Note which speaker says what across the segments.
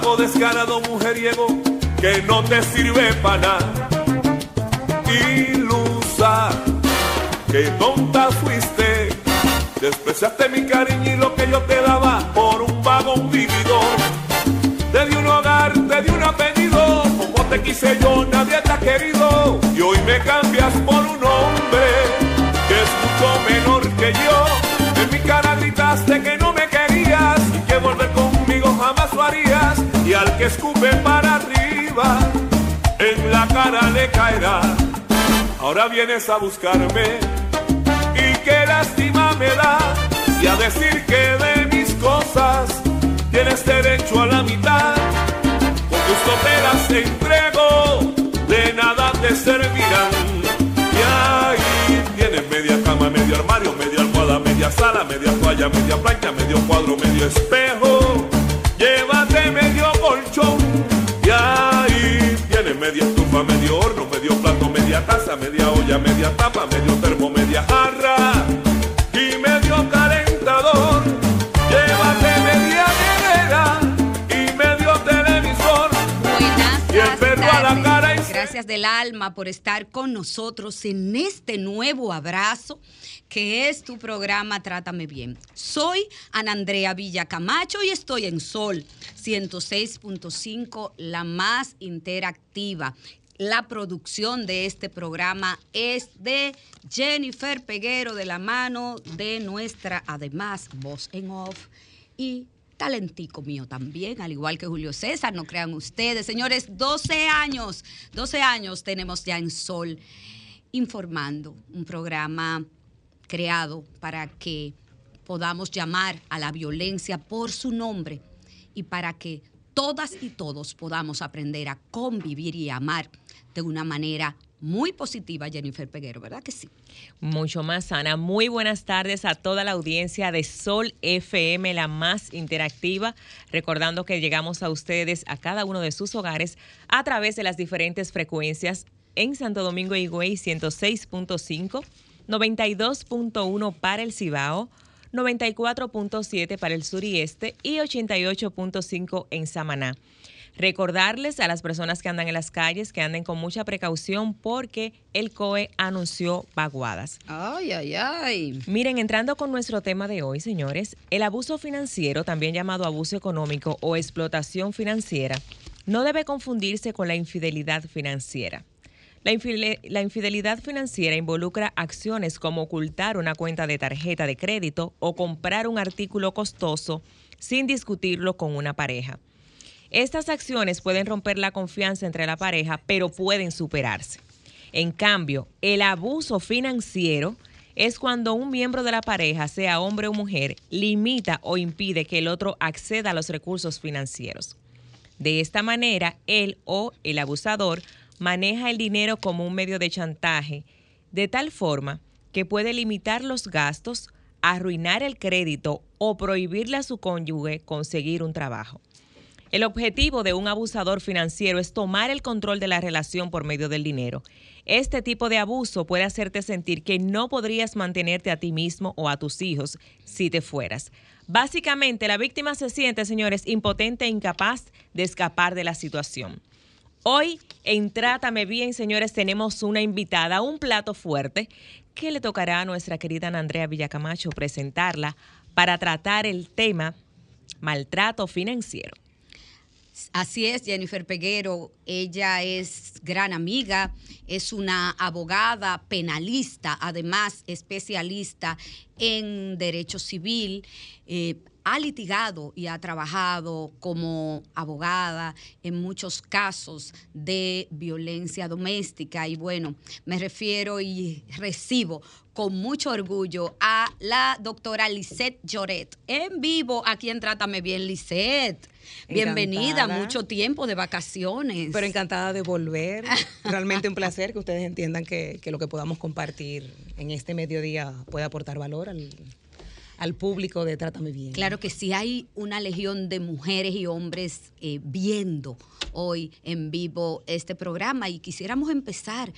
Speaker 1: Vago descarado mujeriego que no te sirve para nada. Ilusa, que tonta fuiste, despreciaste mi cariño y lo que yo te daba por un vago vividor. Te di un hogar, te di un apellido, como te quise yo nadie te ha querido y hoy me cambias por un hombre que es mucho menor que yo. En mi cara gritaste que no me querías y que volver conmigo jamás lo harías y al que escupe para arriba en la cara le caerá. Ahora vienes a buscarme y qué lástima me da y a decir que de mis cosas tienes derecho a la mitad. Con gusto te las entrego, de nada te servirán. Y ahí tienes media cama, medio armario, media almohada, media sala, media toalla, media plancha, medio cuadro, medio espejo. Media olla, media tapa, medio termo, media jarra y medio calentador. Llévate media nevera y medio televisor.
Speaker 2: Buenas
Speaker 1: Y el perro a la
Speaker 2: tardes.
Speaker 1: cara y-
Speaker 2: Gracias del alma por estar con nosotros en este nuevo abrazo que es tu programa Trátame Bien. Soy Ana Andrea Villacamacho y estoy en Sol 106.5, la más interactiva. La producción de este programa es de Jennifer Peguero de la mano de nuestra, además, voz en off y talentico mío también, al igual que Julio César, no crean ustedes. Señores, 12 años, 12 años tenemos ya en Sol informando, un programa creado para que podamos llamar a la violencia por su nombre y para que todas y todos podamos aprender a convivir y amar de una manera muy positiva, Jennifer Peguero, ¿verdad que sí?
Speaker 3: Mucho más sana. Muy buenas tardes a toda la audiencia de Sol FM, la más interactiva. Recordando que llegamos a ustedes, a cada uno de sus hogares, a través de las diferentes frecuencias en Santo Domingo Higüey 106.5, 92.1 para el Cibao, 94.7 para el sur y este y 88.5 en Samaná. Recordarles a las personas que andan en las calles que anden con mucha precaución porque el COE anunció vaguadas.
Speaker 2: Ay, ay, ay.
Speaker 3: Miren, entrando con nuestro tema de hoy, señores, el abuso financiero, también llamado abuso económico o explotación financiera, no debe confundirse con la infidelidad financiera. La, la infidelidad financiera involucra acciones como ocultar una cuenta de tarjeta de crédito o comprar un artículo costoso sin discutirlo con una pareja. Estas acciones pueden romper la confianza entre la pareja, pero pueden superarse. En cambio, el abuso financiero es cuando un miembro de la pareja, sea hombre o mujer, limita o impide que el otro acceda a los recursos financieros. De esta manera, él o el abusador maneja el dinero como un medio de chantaje, de tal forma que puede limitar los gastos, arruinar el crédito o prohibirle a su cónyuge conseguir un trabajo. El objetivo de un abusador financiero es tomar el control de la relación por medio del dinero. Este tipo de abuso puede hacerte sentir que no podrías mantenerte a ti mismo o a tus hijos si te fueras. Básicamente, la víctima se siente, señores, impotente e incapaz de escapar de la situación. Hoy en Trátame Bien, señores, tenemos una invitada, un plato fuerte, que le tocará a nuestra querida Andrea Villacamacho presentarla para tratar el tema maltrato financiero.
Speaker 2: Así es, Jennifer Peguero. Ella es gran amiga, es una abogada penalista, además especialista en derecho civil. Eh, ha litigado y ha trabajado como abogada en muchos casos de violencia doméstica y bueno, me refiero y recibo con mucho orgullo a la doctora Lisette Lloret en vivo aquí en Trátame Bien Lisette. Bienvenida, mucho tiempo de vacaciones.
Speaker 4: Pero encantada de volver. Realmente un placer que ustedes entiendan que, que lo que podamos compartir en este mediodía puede aportar valor al, al público de Trátame Bien.
Speaker 2: Claro que sí, hay una legión de mujeres y hombres eh, viendo hoy en vivo este programa y quisiéramos empezar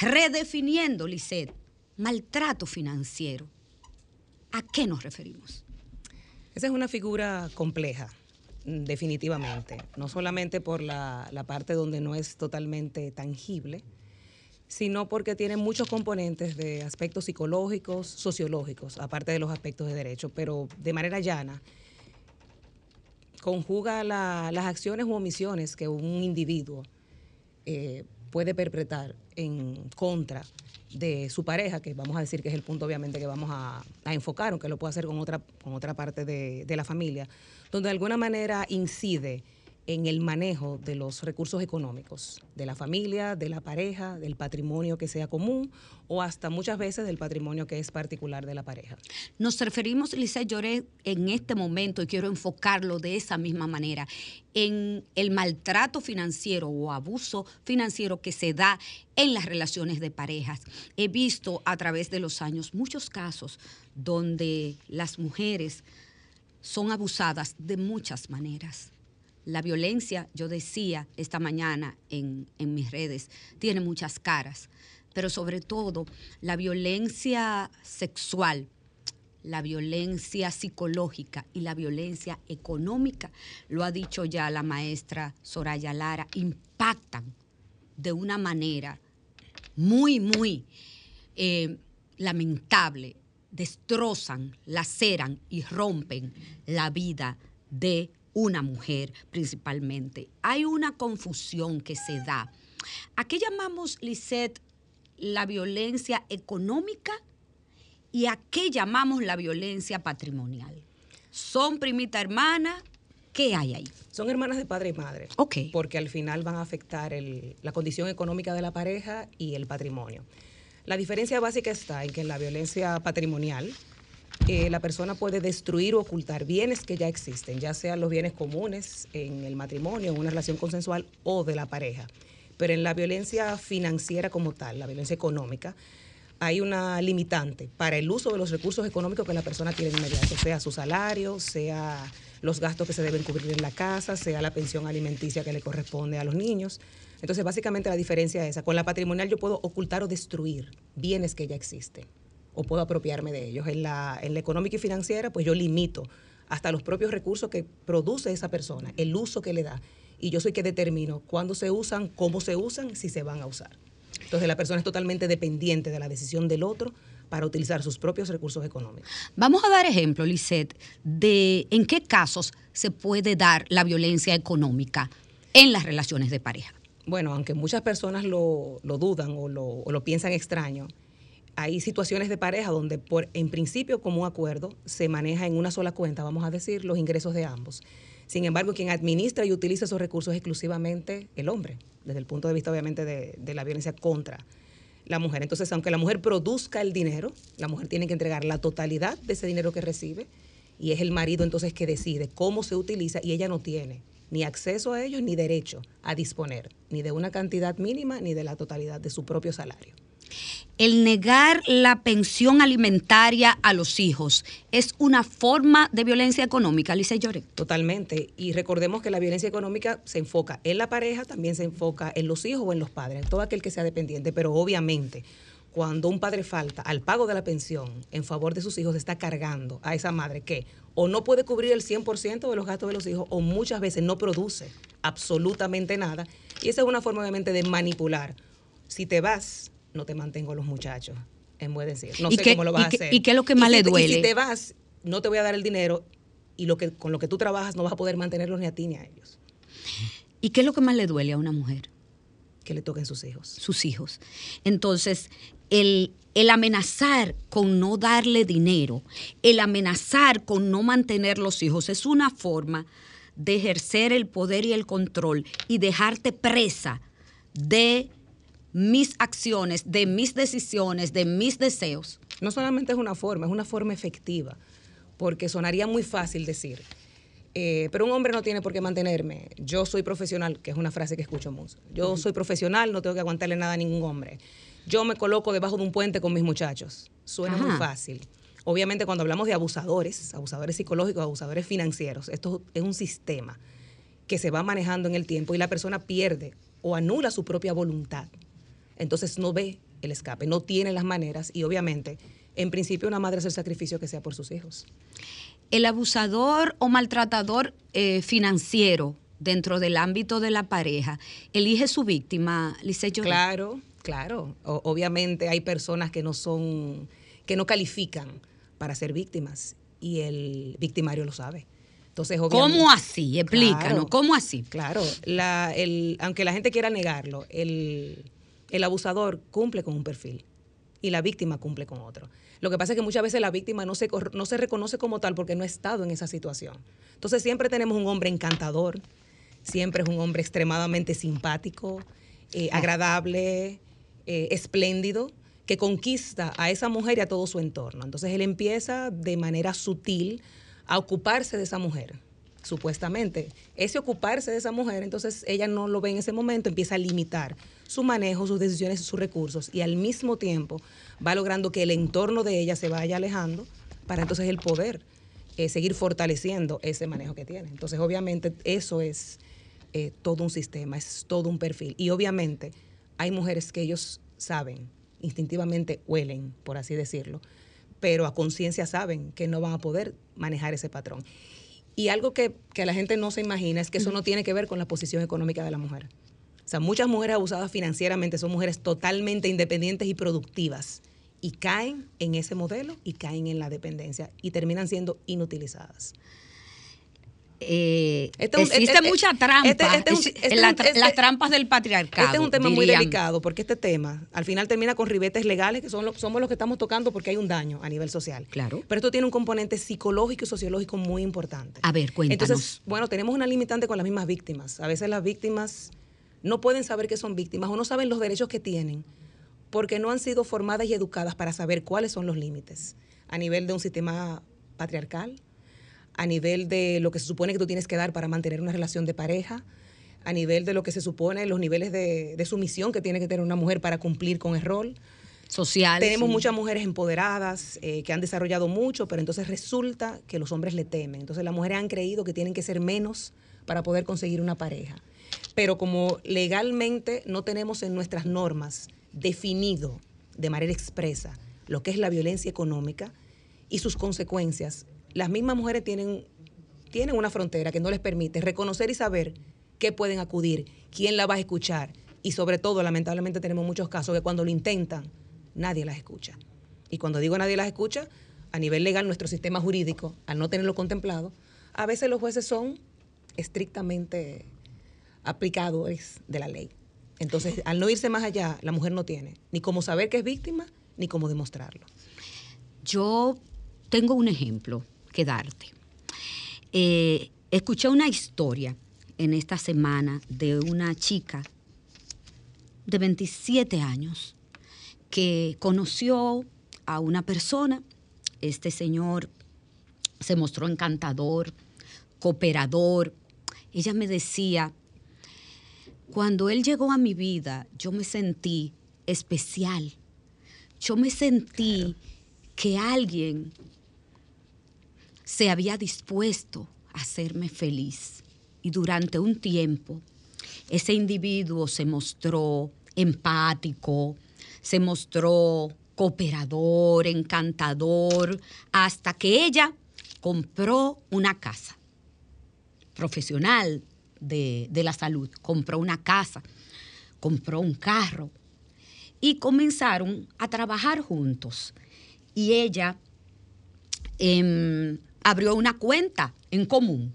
Speaker 2: redefiniendo, Lisette, maltrato financiero. ¿A qué nos referimos?
Speaker 4: Esa es una figura compleja, definitivamente, no solamente por la, la parte donde no es totalmente tangible, sino porque tiene muchos componentes de aspectos psicológicos, sociológicos, aparte de los aspectos de derecho, pero de manera llana conjuga las acciones u omisiones que un individuo eh, puede perpetrar en contra de su pareja, que vamos a decir que es el punto obviamente que vamos a, enfocar, aunque lo puede hacer con otra, con otra parte de, de la familia, donde de alguna manera incide en el manejo de los recursos económicos de la familia, de la pareja, del patrimonio que sea común o hasta muchas veces del patrimonio que es particular de la pareja.
Speaker 2: Nos referimos, Lisa Lloré, en este momento, y quiero enfocarlo de esa misma manera, en el maltrato financiero o abuso financiero que se da en las relaciones de parejas. He visto a través de los años muchos casos donde las mujeres son abusadas de muchas maneras la violencia, yo decía esta mañana en, mis redes, tiene muchas caras, pero sobre todo la violencia sexual, la violencia psicológica y la violencia económica, lo ha dicho ya la maestra Soraya Lara, impactan de una manera muy, muy eh, lamentable, destrozan, laceran y rompen la vida de una mujer principalmente. Hay una confusión que se da. ¿A qué llamamos, Lisette, la violencia económica y a qué llamamos la violencia patrimonial? ¿Son primita hermana? ¿Qué hay ahí?
Speaker 4: Son hermanas de padre y madre.
Speaker 2: Ok.
Speaker 4: Porque al final van a afectar la condición económica de la pareja y el patrimonio. La diferencia básica está en que en la violencia patrimonial, eh, la persona puede destruir o ocultar bienes que ya existen, ya sean los bienes comunes en el matrimonio, en una relación consensual o de la pareja. Pero en la violencia financiera como tal, la violencia económica, hay una limitante para el uso de los recursos económicos que la persona tiene de inmediato, sea su salario, sea los gastos que se deben cubrir en la casa, sea la pensión alimenticia que le corresponde a los niños. Entonces, básicamente la diferencia es esa. Con la patrimonial yo puedo ocultar o destruir bienes que ya existen o puedo apropiarme de ellos. En la, en la económica y financiera, pues yo limito hasta los propios recursos que produce esa persona, el uso que le da. Y yo soy que determino cuándo se usan, cómo se usan, si se van a usar. Entonces la persona es totalmente dependiente de la decisión del otro para utilizar sus propios recursos económicos.
Speaker 2: Vamos a dar ejemplo, Lisette, de en qué casos se puede dar la violencia económica en las relaciones de pareja.
Speaker 4: Bueno, aunque muchas personas lo, dudan o lo, o lo piensan extraño, hay situaciones de pareja donde por en principio como un acuerdo se maneja en una sola cuenta, vamos a decir, los ingresos de ambos. Sin embargo, quien administra y utiliza esos recursos es exclusivamente el hombre, desde el punto de vista obviamente de, la violencia contra la mujer. Entonces, aunque la mujer produzca el dinero, la mujer tiene que entregar la totalidad de ese dinero que recibe y es el marido entonces que decide cómo se utiliza y ella no tiene ni acceso a ellos ni derecho a disponer ni de una cantidad mínima ni de la totalidad de su propio salario
Speaker 2: el negar la pensión alimentaria a los hijos es una forma de violencia económica, Alicia Llore.
Speaker 4: Totalmente. Y recordemos que la violencia económica se enfoca en la pareja, también se enfoca en los hijos o en los padres, en todo aquel que sea dependiente. Pero obviamente, cuando un padre falta al pago de la pensión en favor de sus hijos, está cargando a esa madre que o no puede cubrir el 100% de los gastos de los hijos o muchas veces no produce absolutamente nada. Y esa es una forma obviamente de manipular. Si te vas no te mantengo los muchachos. Es muy decir. No sé cómo lo vas a hacer.
Speaker 2: ¿Y qué es lo que más le duele?
Speaker 4: y si te vas, no te voy a dar el dinero y lo que con lo que tú trabajas no vas a poder mantenerlos ni a ti ni a ellos.
Speaker 2: ¿Y qué es lo que más le duele a una mujer?
Speaker 4: Que le toquen sus hijos.
Speaker 2: Sus hijos. Entonces, el, el amenazar con no darle dinero, el amenazar con no mantener los hijos, es una forma de ejercer el poder y el control y dejarte presa de mis acciones, de mis decisiones, de mis deseos.
Speaker 4: No solamente es una forma, es una forma efectiva, porque sonaría muy fácil decir, eh, pero un hombre no tiene por qué mantenerme. Yo soy profesional, que es una frase que escucho mucho. Yo soy profesional, no tengo que aguantarle nada a ningún hombre. Yo me coloco debajo de un puente con mis muchachos. Suena muy fácil. Obviamente cuando hablamos de abusadores, abusadores psicológicos, abusadores financieros, esto es un sistema que se va manejando en el tiempo y la persona pierde o anula su propia voluntad. Entonces no ve el escape, no tiene las maneras y obviamente, en principio una madre hace el sacrificio que sea por sus hijos
Speaker 2: el abusador o maltratador eh, financiero dentro del ámbito de la pareja elige su víctima, Lice
Speaker 4: Claro, claro. obviamente hay personas que no son, que no califican para ser víctimas y el victimario lo sabe. Entonces,
Speaker 2: ¿Cómo así? Explícanos, ¿cómo así?
Speaker 4: Claro, la, el, aunque la gente quiera negarlo, el, el abusador cumple con un perfil y la víctima cumple con otro. Lo que pasa es que muchas veces la víctima no se, no se reconoce como tal porque no ha estado en esa situación. Entonces siempre tenemos un hombre encantador, siempre es un hombre extremadamente simpático, eh, agradable, eh, espléndido, que conquista a esa mujer y a todo su entorno. Entonces él empieza de manera sutil a ocuparse de esa mujer supuestamente. Ese ocuparse de esa mujer, entonces ella no lo ve en ese momento, empieza a limitar su manejo, sus decisiones, sus recursos y al mismo tiempo va logrando que el entorno de ella se vaya alejando para entonces el poder eh, seguir fortaleciendo ese manejo que tiene. Entonces obviamente eso es eh, todo un sistema, es todo un perfil y obviamente hay mujeres que ellos saben, instintivamente huelen, por así decirlo, pero a conciencia saben que no van a poder manejar ese patrón. Y algo que, la gente no se imagina es que eso no tiene que ver con la posición económica de la mujer. O sea, muchas mujeres abusadas financieramente son mujeres totalmente independientes y productivas y caen en ese modelo y caen en la dependencia y terminan siendo inutilizadas.
Speaker 2: Eh, este existe este, mucha trampa, este las trampas del patriarcado.
Speaker 4: Este es un tema muy delicado porque este tema al final termina con ribetes legales que son somos los que estamos tocando porque hay un daño a nivel social.
Speaker 2: Claro.
Speaker 4: Pero esto tiene un componente psicológico y sociológico muy importante.
Speaker 2: A ver, cuéntanos.
Speaker 4: Entonces, bueno, tenemos una limitante con las mismas víctimas. A veces las víctimas no pueden saber que son víctimas o no saben los derechos que tienen porque no han sido formadas y educadas para saber cuáles son los límites a nivel de un sistema patriarcal, a nivel de lo que se supone que tú tienes que dar para mantener una relación de pareja, a nivel de lo que se supone los niveles de, sumisión que tiene que tener una mujer para cumplir con el rol.
Speaker 2: Social.
Speaker 4: Tenemos muchas mujeres empoderadas eh, que han desarrollado mucho, pero entonces resulta que los hombres le temen. Entonces las mujeres han creído que tienen que ser menos para poder conseguir una pareja. Pero como legalmente no tenemos en nuestras normas definido de manera expresa lo que es la violencia económica y sus consecuencias, las mismas mujeres tienen, tienen una frontera que no les permite reconocer y saber qué pueden acudir, quién la va a escuchar. Y sobre todo, lamentablemente tenemos muchos casos que cuando lo intentan, nadie las escucha. Y cuando digo nadie las escucha, a nivel legal, nuestro sistema jurídico, al no tenerlo contemplado, a veces los jueces son estrictamente aplicadores de la ley. Entonces, al no irse más allá, la mujer no tiene ni cómo saber que es víctima, ni cómo demostrarlo.
Speaker 2: Yo tengo un ejemplo que darte. Eh, escuché una historia en esta semana de una chica de 27 años que conoció a una persona. Este señor se mostró encantador, cooperador. Ella me decía, cuando él llegó a mi vida, yo me sentí especial. Yo me sentí que alguien se había dispuesto a hacerme feliz. Y durante un tiempo, ese individuo se mostró empático, se mostró cooperador, encantador, hasta que ella compró una casa profesional de, de, la salud, compró una casa, compró un carro y comenzaron a trabajar juntos. Y ella eh, abrió una cuenta en común.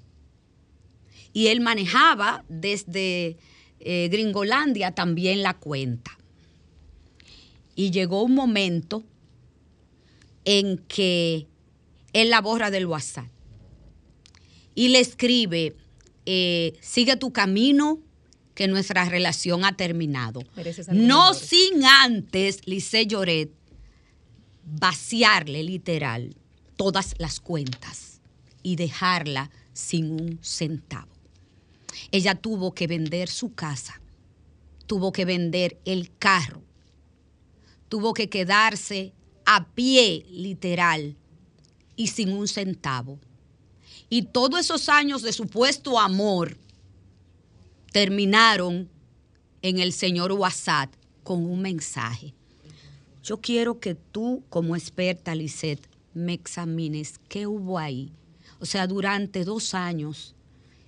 Speaker 2: y él manejaba desde eh, Gringolandia también la cuenta. Y llegó un momento en que él la borra del WhatsApp y le escribe, eh, sigue tu camino, que nuestra relación ha terminado. No sin antes, Lice Lloret, vaciarle literal todas las cuentas y dejarla sin un centavo. Ella tuvo que vender su casa, tuvo que vender el carro, tuvo que quedarse a pie literal y sin un centavo. Y todos esos años de supuesto amor terminaron en el señor WhatsApp con un mensaje. Yo quiero que tú, como experta, Lisette, me examines qué hubo ahí. O sea, durante dos años,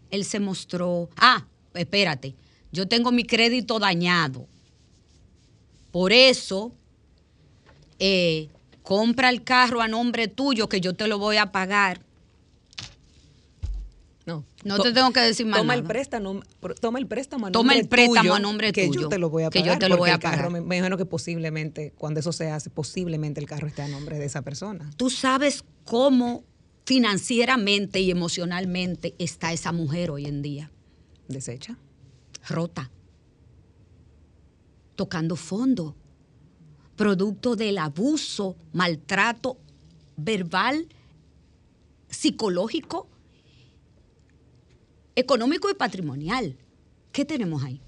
Speaker 2: él se mostró, ah, espérate, yo tengo mi crédito dañado. Por eso, eh, compra el carro a nombre tuyo que yo te lo voy a pagar.
Speaker 4: No.
Speaker 2: No te tengo que decir más.
Speaker 4: Toma
Speaker 2: nada.
Speaker 4: el préstamo, toma el préstamo a
Speaker 2: Toma
Speaker 4: nombre
Speaker 2: el préstamo
Speaker 4: tuyo,
Speaker 2: a nombre
Speaker 4: que
Speaker 2: tuyo,
Speaker 4: yo te lo voy a
Speaker 2: que
Speaker 4: pagar.
Speaker 2: yo te lo voy a
Speaker 4: carro,
Speaker 2: pagar.
Speaker 4: me, me imagino que posiblemente, cuando eso se hace, posiblemente el carro esté a nombre de esa persona.
Speaker 2: Tú sabes cómo financieramente y emocionalmente está esa mujer hoy en día.
Speaker 4: Desecha.
Speaker 2: Rota. Tocando fondo. Producto del abuso, maltrato verbal, psicológico, económico y patrimonial. ¿Qué tenemos ahí?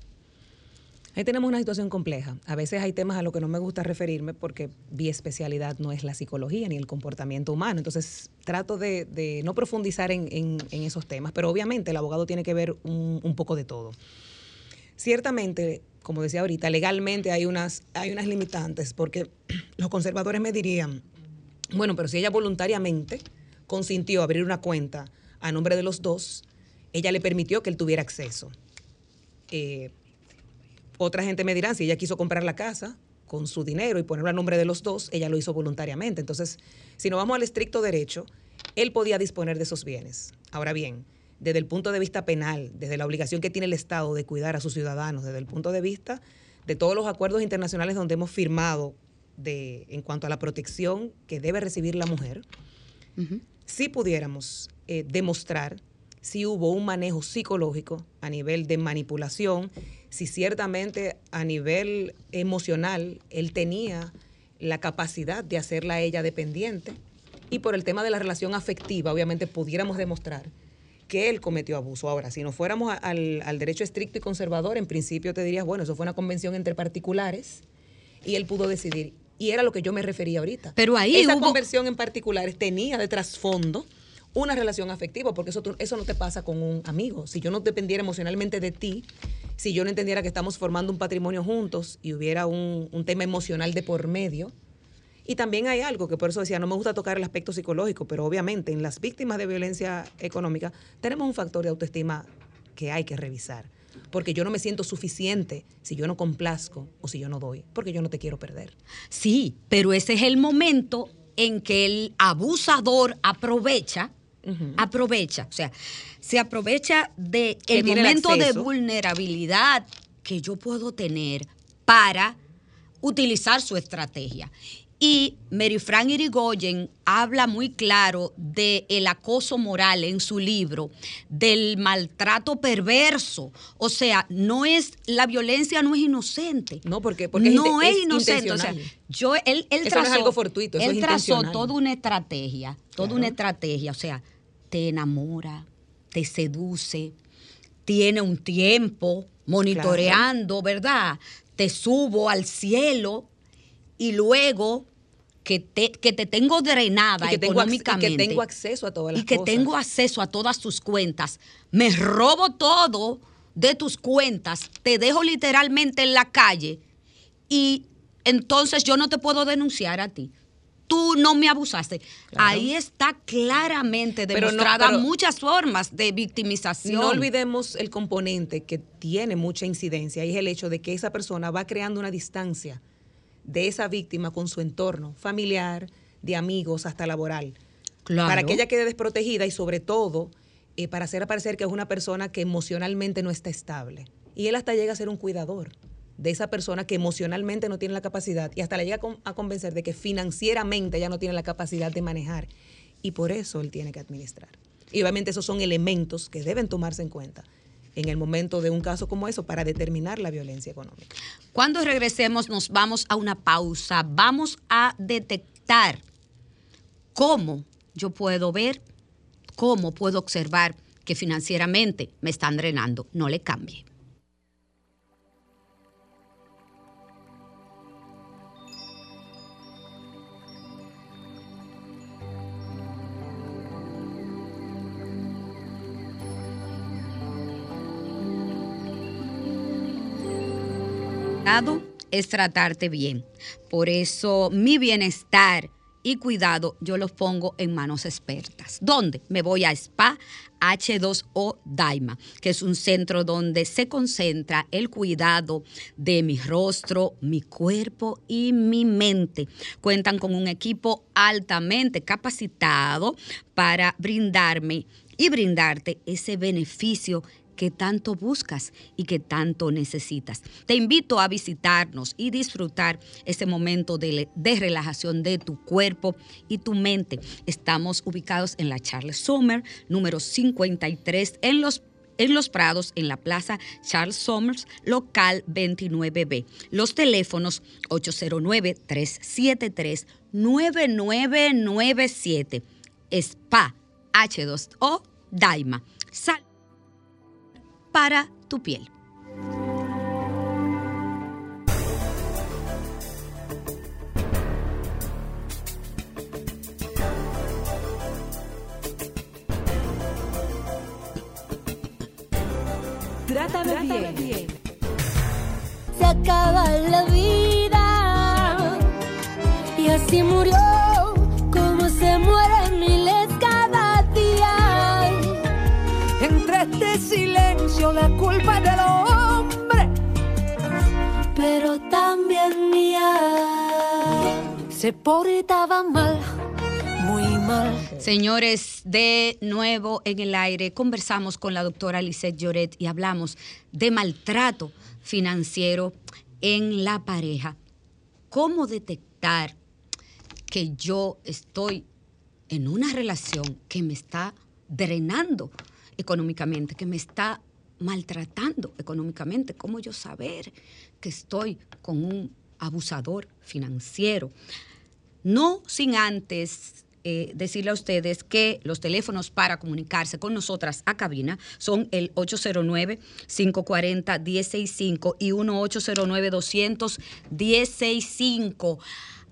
Speaker 4: Ahí tenemos una situación compleja. A veces hay temas a los que no me gusta referirme porque mi especialidad no es la psicología ni el comportamiento humano. Entonces trato de, no profundizar en, en- en esos temas, pero obviamente el abogado tiene que ver un, un poco de todo. Ciertamente, como decía ahorita, legalmente hay unas, hay unas limitantes porque los conservadores me dirían, bueno, pero si ella voluntariamente consintió abrir una cuenta a nombre de los dos, ella le permitió que él tuviera acceso. Eh, otra gente me dirá, si ella quiso comprar la casa con su dinero y ponerlo a nombre de los dos, ella lo hizo voluntariamente. Entonces, si nos vamos al estricto derecho, él podía disponer de esos bienes. Ahora bien, desde el punto de vista penal, desde la obligación que tiene el Estado de cuidar a sus ciudadanos, desde el punto de vista de todos los acuerdos internacionales donde hemos firmado de, en cuanto a la protección que debe recibir la mujer, si pudiéramos eh, demostrar si hubo un manejo psicológico a nivel de manipulación, si ciertamente a nivel emocional él tenía la capacidad de hacerla a ella dependiente y por el tema de la relación afectiva, obviamente pudiéramos demostrar que él cometió abuso. Ahora, si nos fuéramos a- al, al derecho estricto y conservador, en principio te dirías, bueno, eso fue una convención entre particulares y él pudo decidir. Y era lo que yo me refería ahorita.
Speaker 2: Pero ahí
Speaker 4: Esa
Speaker 2: hubo-
Speaker 4: conversión en particulares tenía de trasfondo una relación afectiva, porque eso, eso no te pasa con un amigo. Si yo no dependiera emocionalmente de ti, si yo no entendiera que estamos formando un patrimonio juntos y hubiera un, un tema emocional de por medio, y también hay algo que por eso decía, no me gusta tocar el aspecto psicológico, pero obviamente en las víctimas de violencia económica tenemos un factor de autoestima que hay que revisar. Porque yo no me siento suficiente si yo no complazco o si yo no doy, porque yo no te quiero perder.
Speaker 2: Sí, pero ese es el momento en que el abusador aprovecha, aprovecha, o sea, se aprovecha de
Speaker 4: Que
Speaker 2: el momento de vulnerabilidad que yo puedo tener para utilizar su estrategia. Y Mary Fran Irigoyen habla muy claro del acoso moral en su libro, del maltrato perverso. O sea, no es, la violencia no es inocente.
Speaker 4: No, porque, porque
Speaker 2: no es,
Speaker 4: es
Speaker 2: inocente. O sea, yo, él, él
Speaker 4: Eso no es
Speaker 2: trazó,
Speaker 4: algo fortuito, eso
Speaker 2: él
Speaker 4: es
Speaker 2: trazó toda una estrategia, toda
Speaker 4: Claro.
Speaker 2: una estrategia. O sea, te enamora, te seduce, tiene un tiempo monitoreando, ¿verdad? Te subo al cielo y luego que te, que te tengo drenada
Speaker 4: Y que tengo, ac- y
Speaker 2: económicamente.
Speaker 4: que tengo acceso a todas las
Speaker 2: y que
Speaker 4: cosas.
Speaker 2: tengo acceso a todas tus cuentas. Me robo todo de tus cuentas, te dejo literalmente en la calle y entonces yo no te puedo denunciar a ti. Tú no me abusaste. Ahí está claramente
Speaker 4: Pero no,
Speaker 2: demostrada
Speaker 4: pero-
Speaker 2: muchas formas de victimización.
Speaker 4: No olvidemos el componente que tiene mucha incidencia y es el hecho de que esa persona va creando una distancia de esa víctima con su entorno familiar, de amigos, hasta laboral.
Speaker 2: Claro.
Speaker 4: Para que ella quede desprotegida y sobre todo eh, para hacer aparecer que es una persona que emocionalmente no está estable. Y él hasta llega a ser un cuidador de esa persona que emocionalmente no tiene la capacidad y hasta le llega a convencer de que financieramente ya no tiene la capacidad de manejar. Y por eso él tiene que administrar. Y obviamente esos son elementos que deben tomarse en cuenta en el momento de un caso como eso para determinar la violencia económica.
Speaker 2: Cuando regresemos nos vamos a una pausa. Vamos a detectar cómo yo puedo ver, cómo puedo observar que financieramente me están drenando. No le cambie. Es tratarte bien. Por eso mi bienestar y cuidado yo los pongo en manos expertas. ¿Dónde? Me voy a Spa H2O Daima, que es un centro donde se concentra el cuidado de mi rostro, mi cuerpo y mi mente. Cuentan con un equipo altamente capacitado para brindarme y brindarte ese beneficio que tanto buscas y que tanto necesitas. Te invito a visitarnos y disfrutar ese momento de, relajación de tu cuerpo y tu mente. Estamos ubicados en la Charles Sommer, número 53, en los en Los Prados, en la Plaza Charles Somers, local 29B. Los teléfonos 809-373-9997. SPA H2O Daima. Sal para tu piel.
Speaker 5: Trátame, bien. bien.
Speaker 6: Se acaba la vida y así murió
Speaker 7: la culpa del hombre,
Speaker 6: pero también mía. Se portaba mal muy mal.
Speaker 2: Señores, de nuevo en el aire conversamos con la doctora Lisette Lloret y hablamos de maltrato financiero en la pareja. ¿Cómo detectar que yo estoy en una relación que me está drenando económicamente, que me está maltratando económicamente? ¿Cómo yo saber que estoy con un abusador financiero? No sin antes eh, decirle a ustedes que los teléfonos para comunicarse con nosotras a cabina son el 809-540-165 y 1-809-200-165.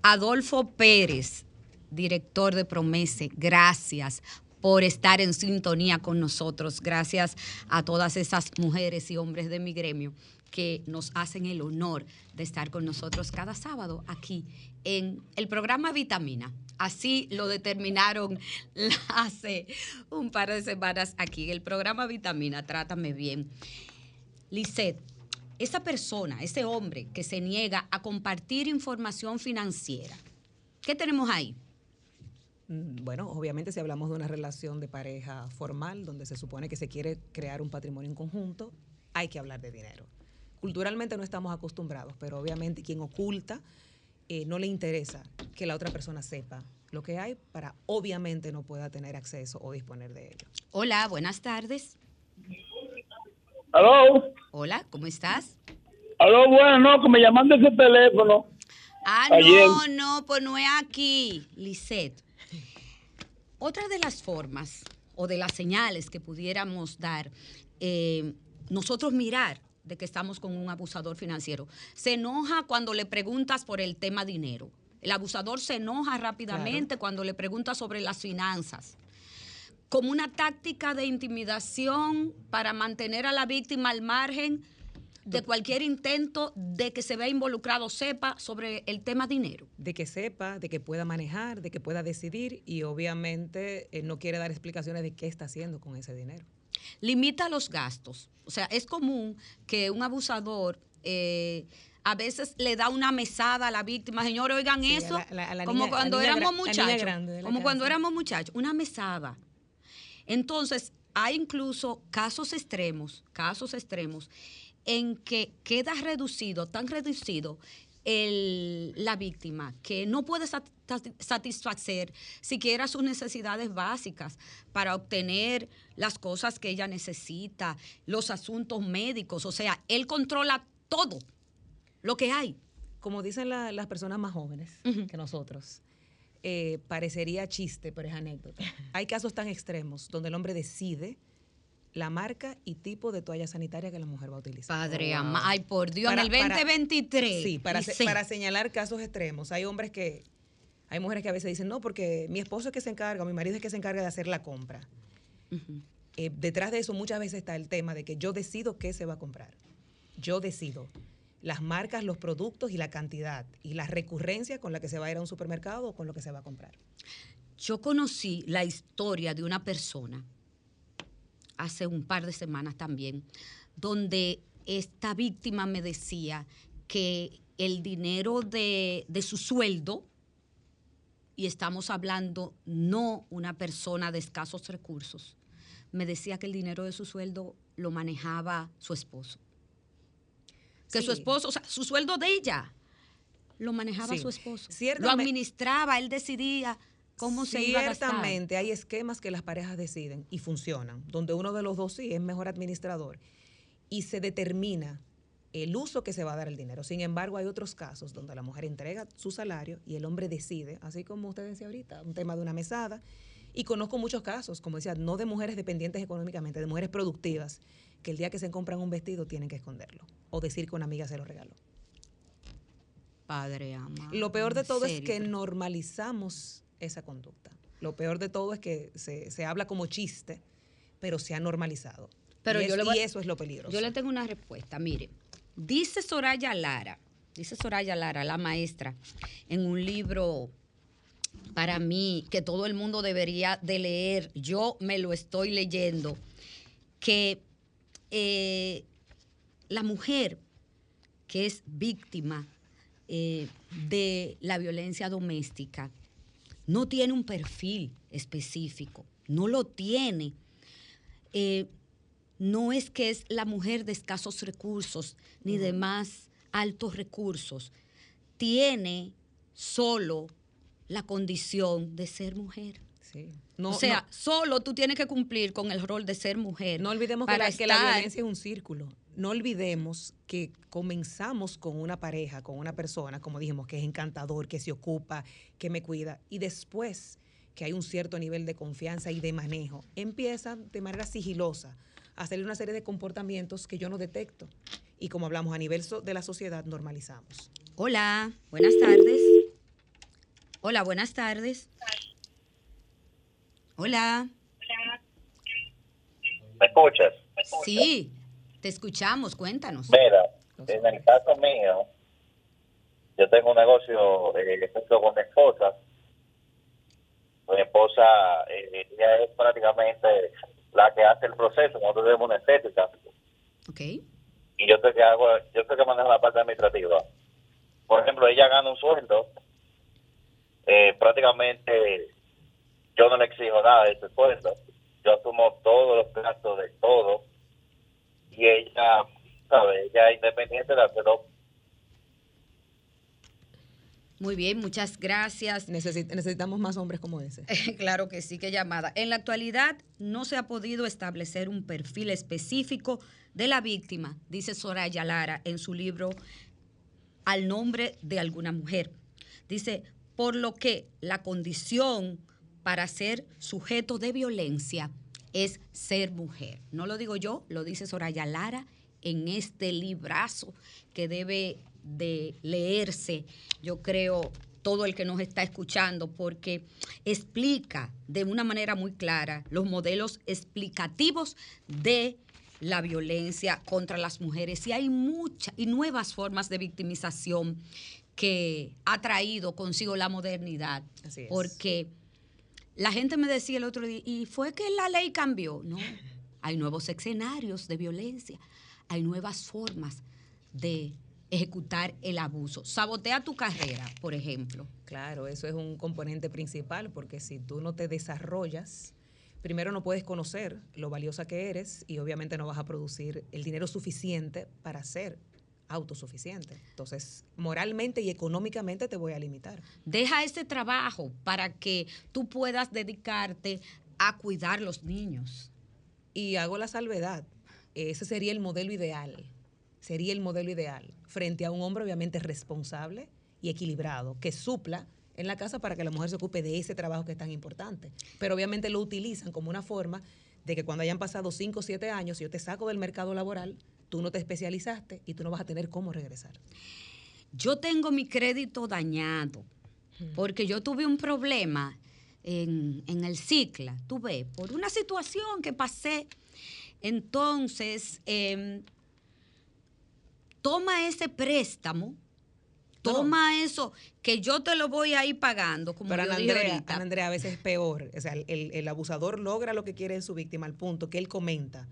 Speaker 2: Adolfo Pérez, director de Promese, gracias por estar en sintonía con nosotros. Gracias a todas esas mujeres y hombres de mi gremio que nos hacen el honor de estar con nosotros cada sábado aquí en el programa Vitamina. Así lo determinaron hace un par de semanas aquí el programa Vitamina. Trátame bien. Lisette, esa persona, ese hombre que se niega a compartir información financiera, ¿qué tenemos ahí?
Speaker 4: Mm, bueno, obviamente si hablamos de una relación de pareja formal, donde se supone que se quiere crear un patrimonio en conjunto, hay que hablar de dinero culturalmente no estamos acostumbrados, pero obviamente quien oculta eh, no le interesa que la otra persona sepa lo que hay para obviamente no pueda tener acceso o disponer de ello.
Speaker 2: Hola, buenas tardes.
Speaker 8: Aló.
Speaker 2: Hola, ¿cómo estás?
Speaker 8: Aló, bueno, no, que me llaman de ese teléfono.
Speaker 2: Ah, no, no, pues no es aquí, Lisette. Otra de las formas o de las señales que pudiéramos dar, eh, nosotros mirar de que estamos con un abusador financiero. Se enoja cuando le preguntas por el tema dinero. El abusador se enoja rápidamente cuando le preguntas sobre las finanzas. Como una táctica de intimidación para mantener a la víctima al margen de cualquier intento de que se vea involucrado, sepa sobre el tema dinero.
Speaker 4: De que sepa, de que pueda manejar, de que pueda decidir y obviamente eh, no quiere dar explicaciones de qué está haciendo con ese dinero.
Speaker 2: Limita los gastos. O sea, es común que un abusador... Eh, a veces le da una mesada a la víctima. Señores, oigan eso. como cuando éramos muchachos. como cuando éramos muchachos. Una mesada. Entonces, hay incluso casos extremos, casos extremos, en que queda reducido, tan reducido el- la víctima que no puede sat- sat- satisfacer siquiera sus necesidades básicas para obtener las cosas que ella necesita, los asuntos médicos, o sea, él controla todo lo que hay.
Speaker 4: Como dicen la- las personas más jóvenes que nosotros, eh, parecería chiste, pero es anécdota. Hay casos tan extremos donde el hombre decide la marca y tipo de toalla sanitaria que la mujer va a utilizar.
Speaker 2: Padre ama- ay, por Dios, en el 2023.
Speaker 4: sí, para, se-
Speaker 2: dice-
Speaker 4: para señalar casos extremos. Hay hombres que, hay mujeres que a veces dicen, no, porque mi esposo es que se encarga, o mi marido es que se encarga de hacer la compra. Eh, detrás de eso muchas veces está el tema de que yo decido qué se va a comprar. Yo decido las marcas, los productos y la cantidad y la recurrencia con la que se va a ir a un supermercado o con lo que se va a comprar.
Speaker 2: Yo conocí la historia de una persona hace un par de semanas también, donde esta víctima me decía que el dinero de, de su sueldo, y estamos hablando no una persona de escasos recursos, me decía que el dinero de su sueldo lo manejaba su esposo. Que su esposo, o sea, su sueldo de ella lo manejaba
Speaker 4: Sí.
Speaker 2: su esposo. Lo
Speaker 4: Ciertamente-
Speaker 2: administraba, él decidía cómo se iba a gastar.
Speaker 4: Ciertamente hay esquemas que las parejas deciden y funcionan, donde uno de los dos sí es mejor administrador y se determina el uso que se va a dar el dinero. Sin embargo, hay otros casos donde la mujer entrega su salario y el hombre decide, así como usted decía ahorita, un tema de una mesada. Y conozco muchos casos, como decía, no de mujeres dependientes económicamente, de mujeres productivas, que el día que se compran un vestido tienen que esconderlo o decir que una amiga se lo regaló.
Speaker 2: Padre ama.
Speaker 4: Lo peor de todo es que normalizamos esa conducta. Lo peor de todo es que se, se habla como chiste, pero se ha normalizado.
Speaker 2: Pero
Speaker 4: y,
Speaker 2: yo
Speaker 4: es-
Speaker 2: le voy-
Speaker 4: y eso es lo peligroso.
Speaker 2: Yo le tengo una respuesta. Mire, dice Soraya Lara, dice Soraya Lara, la maestra, en un libro para mí que todo el mundo debería de leer, yo me lo estoy leyendo, que eh, la mujer que es víctima eh, de la violencia doméstica no tiene un perfil específico, no lo tiene. Eh, no es que es la mujer de escasos recursos ni de más altos recursos, tiene solo la condición de ser mujer.
Speaker 4: Sí. No,
Speaker 2: o sea,
Speaker 4: no-
Speaker 2: solo tú tienes que cumplir con el rol de ser mujer.
Speaker 4: No olvidemos que la, que la
Speaker 2: estar-
Speaker 4: violencia es un círculo. No olvidemos que comenzamos con una pareja, con una persona, como dijimos, que es encantador, que se ocupa, que me cuida, y después que hay un cierto nivel de confianza y de manejo, empieza de manera sigilosa a hacerle una serie de comportamientos que yo no detecto. Y como hablamos a nivel so- de la sociedad, normalizamos.
Speaker 2: Hola, buenas tardes. Hola, buenas tardes. Hola.
Speaker 9: ¿Me escuchas?
Speaker 2: Sí, te escuchamos, cuéntanos.
Speaker 9: Mira, en el caso mío, yo tengo un negocio eh, con mi esposa. Mi esposa, eh, ella es prácticamente la que hace el proceso. Nosotros tenemos una estética.
Speaker 2: Ok.
Speaker 9: Y yo sé que hago, yo sé que manejo la parte administrativa. Por ejemplo, ella gana un sueldo. eh, prácticamente yo no le exijo nada de ese sueldo. Yo asumo todos los gastos de todo. Y ella, ¿sabes? Ella es independiente de hacerlo
Speaker 2: Muy bien, muchas gracias.
Speaker 4: Necesi- necesitamos más hombres como ese.
Speaker 2: claro que sí, qué llamada. En la actualidad no se ha podido establecer un perfil específico de la víctima, dice Soraya Lara en su libro Al nombre de alguna mujer. Dice, por lo que la condición para ser sujeto de violencia es ser mujer. No lo digo yo, lo dice Soraya Lara en este librazo que debe de leerse, yo creo, todo el que nos está escuchando, porque explica de una manera muy clara los modelos explicativos de la violencia contra las mujeres. Y hay muchas y nuevas formas de victimización que ha traído consigo la modernidad.
Speaker 4: Así es.
Speaker 2: Porque la gente me decía el otro día, ¿y fue que la ley cambió? No, hay nuevos escenarios de violencia, hay nuevas formas de ejecutar el abuso. Sabotea tu carrera, por ejemplo.
Speaker 4: Claro, eso es un componente principal porque si tú no te desarrollas, primero no puedes conocer lo valiosa que eres y obviamente no vas a producir el dinero suficiente para ser autosuficiente. Entonces, moralmente y económicamente te voy a limitar.
Speaker 2: Deja ese trabajo para que tú puedas dedicarte a cuidar los niños.
Speaker 4: Y hago la salvedad. Ese sería el modelo ideal. Sería el modelo ideal. Frente a un hombre obviamente responsable y equilibrado, que supla en la casa para que la mujer se ocupe de ese trabajo que es tan importante. Pero obviamente lo utilizan como una forma de que cuando hayan pasado 5 o 7 años, yo te saco del mercado laboral, tú no te especializaste y tú no vas a tener cómo regresar.
Speaker 2: Yo tengo mi crédito dañado porque yo tuve un problema en, en el cicla, tuve, por una situación que pasé. Entonces, em, toma ese préstamo, toma eso, que yo te lo voy a ir pagando, como
Speaker 4: Pero
Speaker 2: yo
Speaker 4: Ana Andrea,
Speaker 2: ahorita.
Speaker 4: Ana Andrea, a veces es peor. O sea, el, el abusador logra lo que quiere de su víctima al punto que él comenta,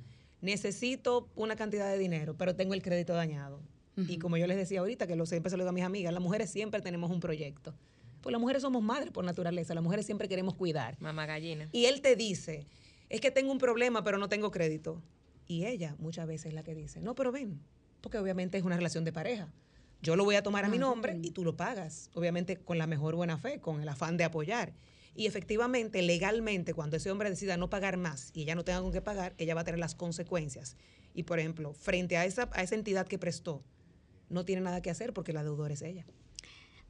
Speaker 4: necesito una cantidad de dinero, pero tengo el crédito dañado. Y como yo les decía ahorita, que lo siempre se lo digo a mis amigas, las mujeres siempre tenemos un proyecto. Pues las mujeres somos madres por naturaleza, las mujeres siempre queremos cuidar.
Speaker 3: Mamá gallina.
Speaker 4: Y él te dice, es que tengo un problema, pero no tengo crédito. Y ella muchas veces es la que dice, no, pero ven, porque obviamente es una relación de pareja. Yo lo voy a tomar a mi nombre y tú lo pagas, obviamente con la mejor buena fe, con el afán de apoyar. Y efectivamente, legalmente, cuando ese hombre decida no pagar más y ella no tenga con qué pagar, ella va a tener las consecuencias. Y por ejemplo, frente a esa, a esa entidad que prestó, no tiene nada que hacer porque la deudora es ella.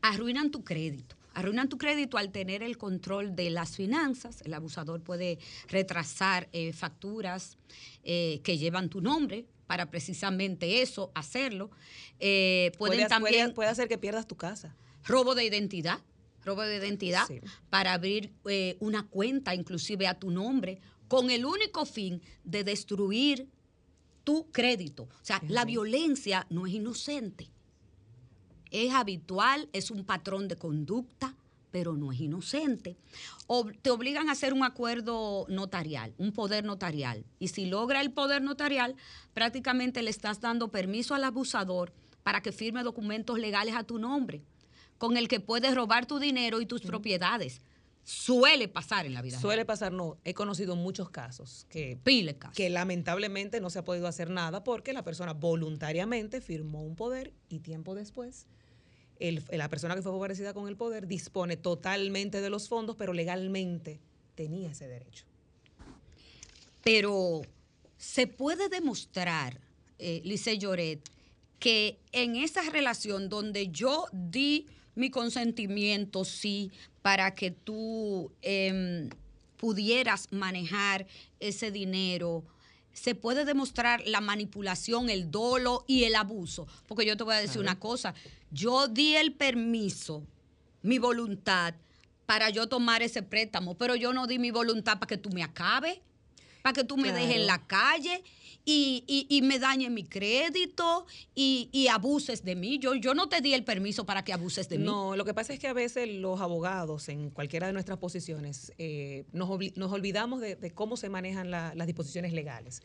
Speaker 2: arruinan tu crédito. Arruinan tu crédito al tener el control de las finanzas. El abusador puede retrasar eh, facturas eh, que llevan tu nombre para precisamente eso, hacerlo. Eh, pueden
Speaker 4: Puede-
Speaker 2: también
Speaker 4: puede- puede hacer que pierdas tu casa.
Speaker 2: robo de identidad, robo de identidad
Speaker 4: Sí.
Speaker 2: para abrir eh, una cuenta inclusive a tu nombre con el único fin de destruir tu crédito. O sea, la violencia no es inocente. Es habitual, es un patrón de conducta, pero no es inocente. Ob- te obligan a hacer un acuerdo notarial, un poder notarial. Y si logra el poder notarial, prácticamente le estás dando permiso al abusador para que firme documentos legales a tu nombre, con el que puedes robar tu dinero y tus propiedades. Suele pasar en la vida.
Speaker 4: Suele pasar, no. He conocido muchos casos que,
Speaker 2: Pile casos.
Speaker 4: que lamentablemente no se ha podido hacer nada porque la persona voluntariamente firmó un poder y tiempo después el- la persona que fue favorecida con el poder dispone totalmente de los fondos, pero legalmente tenía ese derecho.
Speaker 2: pero se puede demostrar, eh, Lice Lloret, que en esa relación donde yo di mi consentimiento, sí, para que tú em, pudieras manejar ese dinero, se puede demostrar la manipulación, el dolo y el abuso. Porque yo te voy a decir una cosa, yo di el permiso, mi voluntad, para yo tomar ese préstamo, pero yo no di mi voluntad para que tú me acabes para que tú me
Speaker 4: Claro.
Speaker 2: dejes en la calle y, y- y me dañes mi crédito y, abuses de mí. Yo, yo no te di el permiso para que abuses de mí.
Speaker 4: No, lo que pasa es que a veces los abogados en cualquiera de nuestras posiciones eh, nos, nos olvidamos de, cómo se manejan la- las disposiciones legales.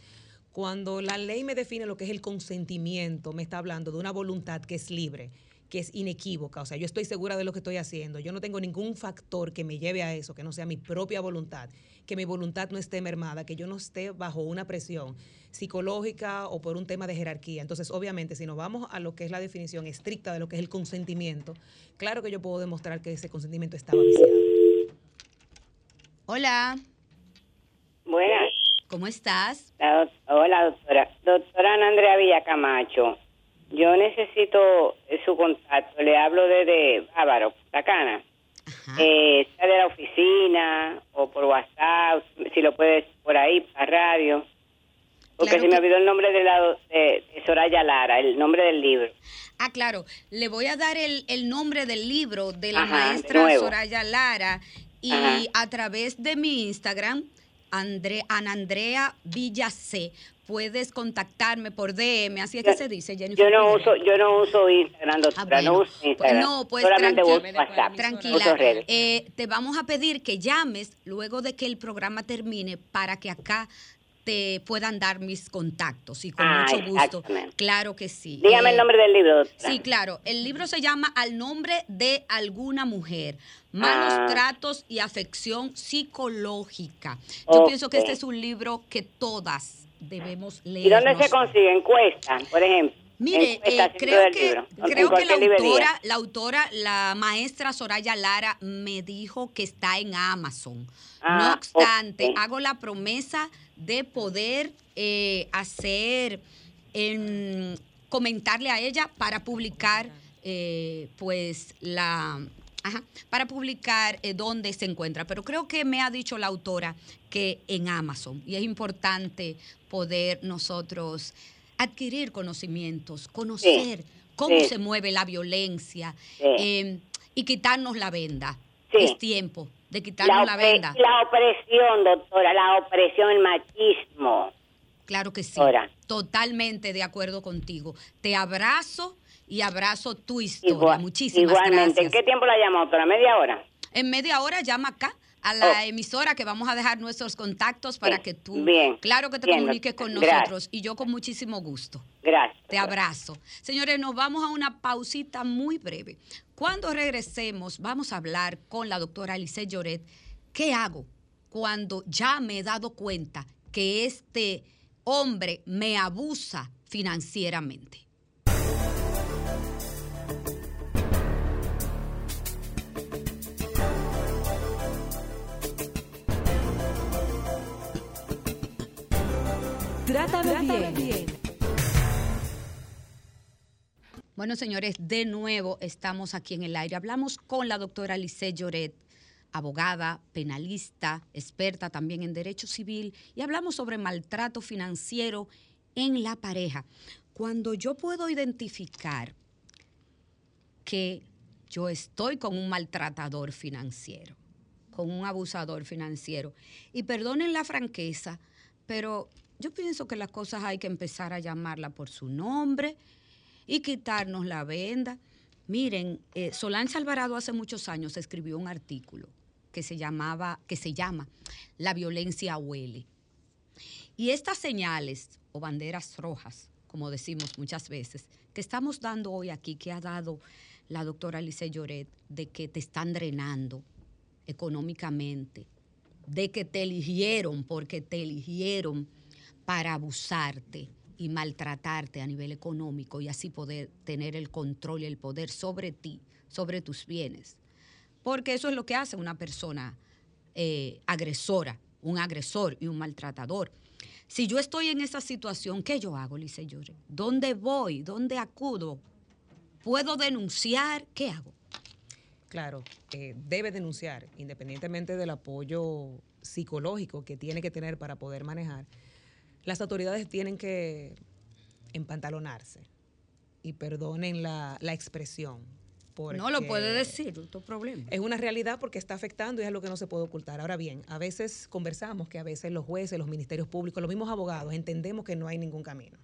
Speaker 4: Cuando la ley me define lo que es el consentimiento, me está hablando de una voluntad que es libre, que es inequívoca. O sea, yo estoy segura de lo que estoy haciendo. Yo no tengo ningún factor que me lleve a eso, que no sea mi propia voluntad, que mi voluntad no esté mermada, que yo no esté bajo una presión psicológica o por un tema de jerarquía. Entonces, obviamente, si nos vamos a lo que es la definición estricta de lo que es el consentimiento, claro que yo puedo demostrar que ese consentimiento estaba viciado.
Speaker 2: Hola,
Speaker 10: Buenas.
Speaker 2: ¿cómo estás?
Speaker 10: Hola, doctora. Doctora Ana Andrea Villacamacho. Yo necesito su contacto. Le hablo desde Bávaro, La Cana. Eh, está de la oficina o por WhatsApp, si lo puedes por ahí, a radio. Porque
Speaker 2: Claro
Speaker 10: se me
Speaker 2: que-
Speaker 10: olvidó el nombre de, la, de, de Soraya Lara, el nombre del libro.
Speaker 2: Ah, claro, le voy a dar el, el nombre del libro de la
Speaker 10: Ajá, de
Speaker 2: maestra
Speaker 10: nuevo.
Speaker 2: Soraya Lara y
Speaker 10: Ajá.
Speaker 2: a través de mi Instagram, Andre, Ana Andrea Villacé, puedes contactarme por DM, así es que se dice, Jennifer.
Speaker 10: Yo no uso, yo no uso Instagram, doctora,
Speaker 2: Ah, bueno.
Speaker 10: no uso Instagram.
Speaker 2: No, pues
Speaker 10: solamente uso
Speaker 2: tranquila,
Speaker 10: WhatsApp.
Speaker 2: Eh, te vamos a pedir que llames luego de que el programa termine para que acá te puedan dar mis contactos y con
Speaker 10: Ah,
Speaker 2: mucho gusto. Claro que sí.
Speaker 10: Dígame
Speaker 2: Eh,
Speaker 10: el nombre del libro, doctora.
Speaker 2: Sí, claro. El libro se llama Al nombre de alguna mujer. Malos
Speaker 10: Ah.
Speaker 2: tratos y afección psicológica. Yo pienso que este es un libro que todas debemos leer.
Speaker 10: ¿Y dónde se consigue? Encuesta, por ejemplo.
Speaker 2: Mire, eh, creo que,
Speaker 10: libro,
Speaker 2: creo que la
Speaker 10: librería.
Speaker 2: autora, la autora, la maestra Soraya Lara me dijo que está en Amazon.
Speaker 10: Ah,
Speaker 2: no obstante, hago la promesa de poder eh, hacer, en- comentarle a ella para publicar, eh, pues la, ajá, para publicar eh, dónde se encuentra. Pero creo que me ha dicho la autora que en Amazon y es importante poder nosotros adquirir conocimientos, conocer cómo
Speaker 10: sí.
Speaker 2: se mueve la violencia
Speaker 10: Sí.
Speaker 2: eh, y quitarnos la venda.
Speaker 10: Sí.
Speaker 2: Es tiempo de quitarnos la,
Speaker 10: opre-
Speaker 2: venda.
Speaker 10: la opresión, doctora, la opresión, el machismo.
Speaker 2: Claro que sí.
Speaker 10: Ahora.
Speaker 2: Totalmente de acuerdo contigo. Te abrazo y abrazo tu historia.
Speaker 10: Igual-
Speaker 2: Muchísimas
Speaker 10: Igualmente. ¿En qué tiempo la llama, doctora? ¿Media hora?
Speaker 2: En media hora llama acá a la
Speaker 10: Oh.
Speaker 2: emisora que vamos a dejar nuestros contactos para
Speaker 10: Bien,
Speaker 2: que tú,
Speaker 10: bien,
Speaker 2: claro que te
Speaker 10: bien,
Speaker 2: comuniques con nosotros y yo con muchísimo gusto.
Speaker 10: Gracias.
Speaker 2: Te abrazo. Señores, nos vamos a una pausita muy breve. Cuando regresemos, vamos a hablar con la doctora Alice Lloret. ¿Qué hago cuando ya me he dado cuenta que este hombre me abusa financieramente?
Speaker 5: Trátame bien.
Speaker 2: Bueno, señores, de nuevo estamos aquí en el aire. Hablamos con la doctora Lice Lloret, abogada, penalista, experta también en derecho civil, y hablamos sobre maltrato financiero en la pareja. Cuando yo puedo identificar que yo estoy con un maltratador financiero, con un abusador financiero, y perdonen la franqueza, pero yo pienso que las cosas hay que empezar a llamarla por su nombre y quitarnos la venda. Miren, eh, Solange Alvarado hace muchos años escribió un artículo que se llamaba, que se llama La violencia huele. Y estas señales o banderas rojas, como decimos muchas veces, que estamos dando hoy aquí, que ha dado la doctora Alice Lloret, de que te están drenando económicamente, de que te eligieron porque te eligieron para abusarte y maltratarte a nivel económico y así poder tener el control y el poder sobre ti, sobre tus bienes. Porque eso es lo que hace una persona eh, agresora, un agresor y un maltratador. Si yo estoy en esa situación, ¿qué yo hago, Lice Llore? ¿Dónde voy? ¿Dónde acudo? ¿Puedo denunciar? ¿Qué hago?
Speaker 4: Claro, eh, debe denunciar, independientemente del apoyo psicológico que tiene que tener para poder manejar. Las autoridades tienen que empantalonarse y perdonen la, la expresión.
Speaker 2: No lo puede decir, problema.
Speaker 4: Es una realidad porque está afectando y es algo que no se puede ocultar. Ahora bien, a veces conversamos que a veces los jueces, los ministerios públicos, los mismos abogados entendemos que no hay ningún camino.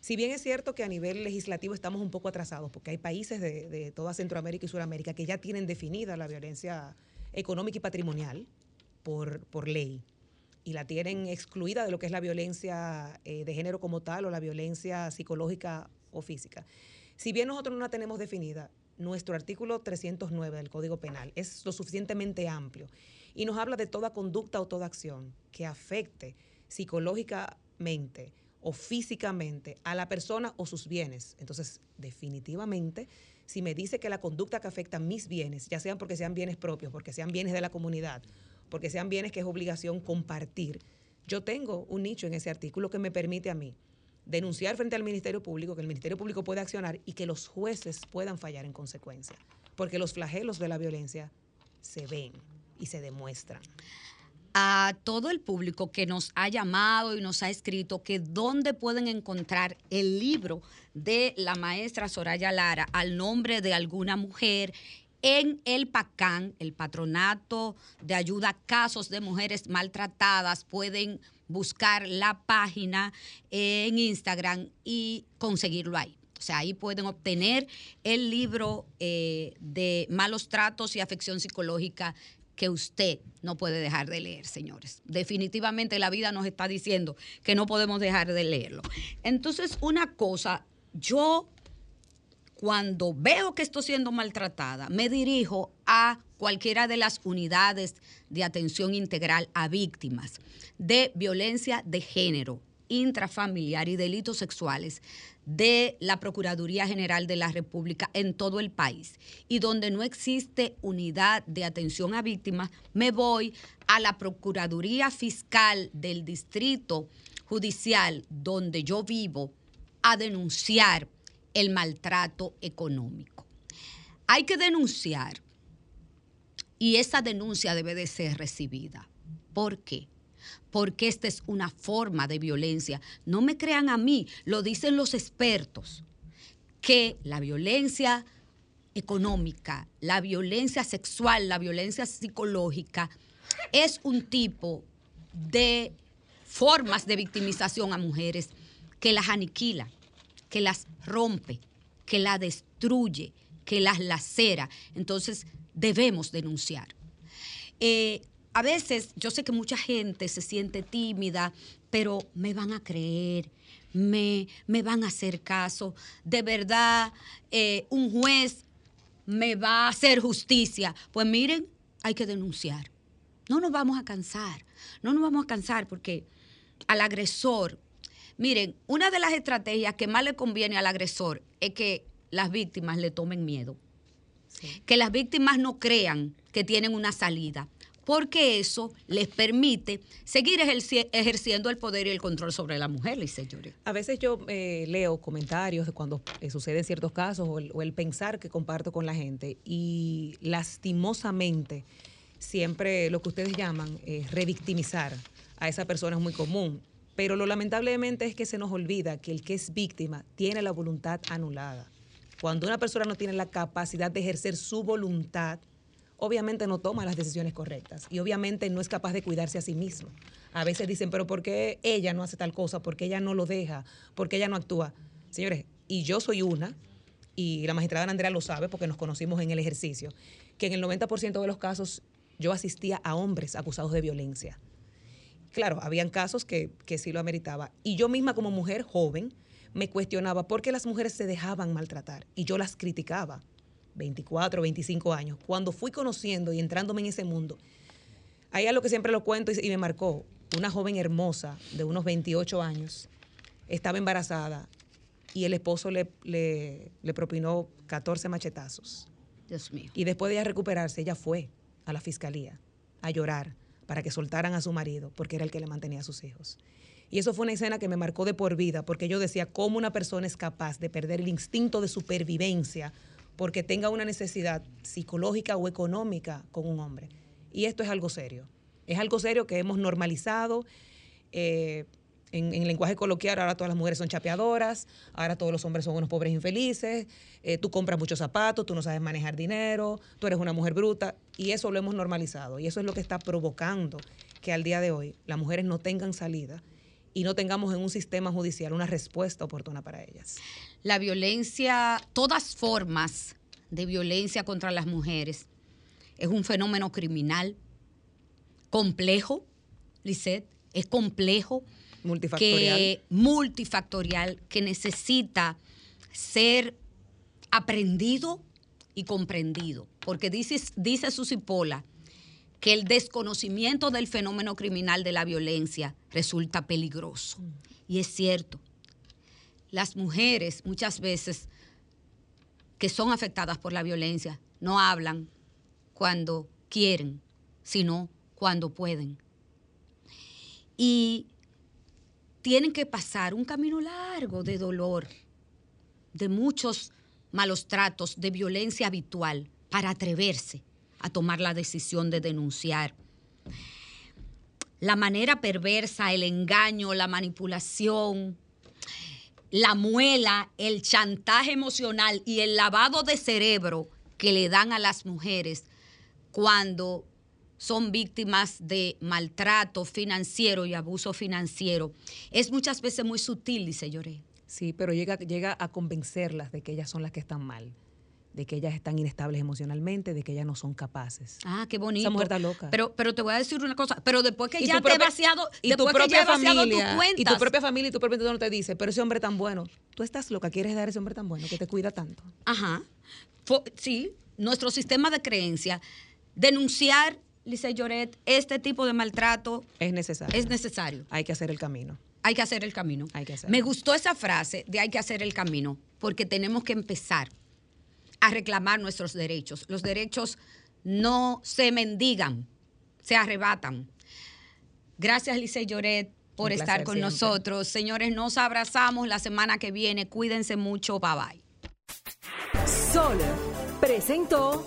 Speaker 4: Si bien es cierto que a nivel legislativo estamos un poco atrasados, porque hay países de, de toda Centroamérica y Sudamérica que ya tienen definida la violencia económica y patrimonial por, por ley y la tienen excluida de lo que es la violencia eh, de género como tal o la violencia psicológica o física. Si bien nosotros no la tenemos definida, nuestro artículo 309 del Código Penal es lo suficientemente amplio y nos habla de toda conducta o toda acción que afecte psicológicamente o físicamente a la persona o sus bienes. Entonces, definitivamente, si me dice que la conducta que afecta mis bienes, ya sean porque sean bienes propios, porque sean bienes de la comunidad, porque sean bienes que es obligación compartir, yo tengo un nicho en ese artículo que me permite a mí denunciar frente al Ministerio Público, que el Ministerio Público pueda accionar y que los jueces puedan fallar en consecuencia. Porque los flagelos de la violencia se ven y se demuestran.
Speaker 2: a todo el público que nos ha llamado y nos ha escrito que dónde pueden encontrar el libro de la maestra Soraya Lara al nombre de alguna mujer en el PACAN, el Patronato de Ayuda a Casos de Mujeres Maltratadas. Pueden buscar la página en Instagram y conseguirlo ahí. O sea, ahí pueden obtener el libro eh, de malos tratos y afección psicológica que usted no puede dejar de leer, señores. Definitivamente la vida nos está diciendo que no podemos dejar de leerlo. Entonces, una cosa, yo cuando veo que estoy siendo maltratada, me dirijo a cualquiera de las unidades de atención integral a víctimas de violencia de género, intrafamiliar y delitos sexuales de la Procuraduría General de la República en todo el país. Y donde no existe unidad de atención a víctimas, me voy a la Procuraduría Fiscal del Distrito Judicial donde yo vivo a denunciar el maltrato económico. Hay que denunciar y esa denuncia debe de ser recibida. ¿Por qué? porque esta es una forma de violencia. No me crean a mí, lo dicen los expertos, que la violencia económica, la violencia sexual, la violencia psicológica, es un tipo de formas de victimización a mujeres que las aniquila, que las rompe, que las destruye, que las lacera. Entonces debemos denunciar. Eh, a veces yo sé que mucha gente se siente tímida, pero me van a creer, me, me van a hacer caso. De verdad, eh, un juez me va a hacer justicia. Pues miren, hay que denunciar. No nos vamos a cansar, no nos vamos a cansar porque al agresor, miren, una de las estrategias que más le conviene al agresor es que las víctimas le tomen miedo. Que las víctimas no crean que tienen una salida porque eso les permite seguir ejerciendo el poder y el control sobre la mujer, Lice
Speaker 4: A veces yo eh, leo comentarios de cuando eh, suceden ciertos casos o el, pensar que comparto con la gente y lastimosamente siempre lo que ustedes llaman eh, revictimizar a esa persona es muy común. Pero lo lamentablemente es que se nos olvida que el que es víctima tiene la voluntad anulada. Cuando una persona no tiene la capacidad de ejercer su voluntad, obviamente no toma las decisiones correctas y obviamente no es capaz de cuidarse a sí mismo. A veces dicen, pero ¿por qué ella no hace tal cosa? ¿Por qué ella no lo deja? ¿Por qué ella no actúa? Señores, y yo soy una, y la magistrada Andrea lo sabe porque nos conocimos en el ejercicio, que en el 90% de los casos yo asistía a hombres acusados de violencia. Claro, habían casos que, que sí lo ameritaba. Y yo misma como mujer joven me cuestionaba por qué las mujeres se dejaban maltratar y yo las criticaba 24, 25 años, cuando fui conociendo y entrándome en ese mundo, hay algo que siempre lo cuento y, me marcó. Una joven hermosa de unos 28 años estaba embarazada y el esposo le, le, propinó 14 machetazos.
Speaker 2: Dios mío.
Speaker 4: Y después de ella recuperarse, ella fue a la fiscalía a llorar para que soltaran a su marido, porque era el que le mantenía a sus hijos. Y eso fue una escena que me marcó de por vida, porque yo decía, ¿cómo una persona es capaz de perder el instinto de supervivencia porque tenga una necesidad psicológica o económica con un hombre. Y esto es algo serio. Es algo serio que hemos normalizado. Eh, en, en, lenguaje coloquial, ahora todas las mujeres son chapeadoras, ahora todos los hombres son unos pobres infelices, eh, tú compras muchos zapatos, tú no sabes manejar dinero, tú eres una mujer bruta, y eso lo hemos normalizado. Y eso es lo que está provocando que al día de hoy las mujeres no tengan salida y no tengamos en un sistema judicial una respuesta oportuna para ellas.
Speaker 2: La violencia, todas formas de violencia contra las mujeres, es un fenómeno criminal complejo, Lisette, es complejo,
Speaker 4: multifactorial.
Speaker 2: Que, multifactorial, que necesita ser aprendido y comprendido. Porque dice, dice Susipola, que el desconocimiento del fenómeno criminal de la violencia resulta peligroso. Y es cierto, las mujeres muchas veces que son afectadas por la violencia no hablan cuando quieren, sino cuando pueden. Y tienen que pasar un camino largo de dolor, de muchos malos tratos, de violencia habitual, para atreverse a tomar la decisión de denunciar. La manera perversa, el engaño, la manipulación, la muela, el chantaje emocional y el lavado de cerebro que le dan a las mujeres cuando son víctimas de maltrato financiero y abuso financiero es muchas veces muy sutil, dice Lloré.
Speaker 4: Sí, pero llega, llega a convencerlas de que ellas son las que están mal de que ellas están inestables emocionalmente, de que ellas no son capaces.
Speaker 2: Ah, qué bonito.
Speaker 4: Esa mujer está loca.
Speaker 2: Pero, pero te voy a decir una cosa, pero después que ya te
Speaker 4: propia-
Speaker 2: vaciado,
Speaker 4: y tu
Speaker 2: después que ya
Speaker 4: propia
Speaker 2: he vaciado tus
Speaker 4: familia,
Speaker 2: cuentas.
Speaker 4: y tu propia familia y tu propio entorno te dice, pero ese hombre tan bueno, tú estás loca, quieres dar a ese hombre tan bueno que te cuida tanto.
Speaker 2: Ajá. Fo- sí, nuestro sistema de creencia, denunciar, Lice Lloret, este tipo de maltrato
Speaker 4: Es necesario.
Speaker 2: es necesario.
Speaker 4: Hay que hacer el camino.
Speaker 2: Hay que hacer el camino.
Speaker 4: Hay que hacerlo.
Speaker 2: Me gustó esa frase de hay que hacer el camino, porque tenemos que empezar a reclamar nuestros derechos. Los derechos no se mendigan, se arrebatan. Gracias, Lice Lloret, por
Speaker 4: Un
Speaker 2: estar con
Speaker 4: siempre.
Speaker 2: nosotros. Señores, nos abrazamos la semana que viene. Cuídense mucho. Bye bye.
Speaker 5: Sol presentó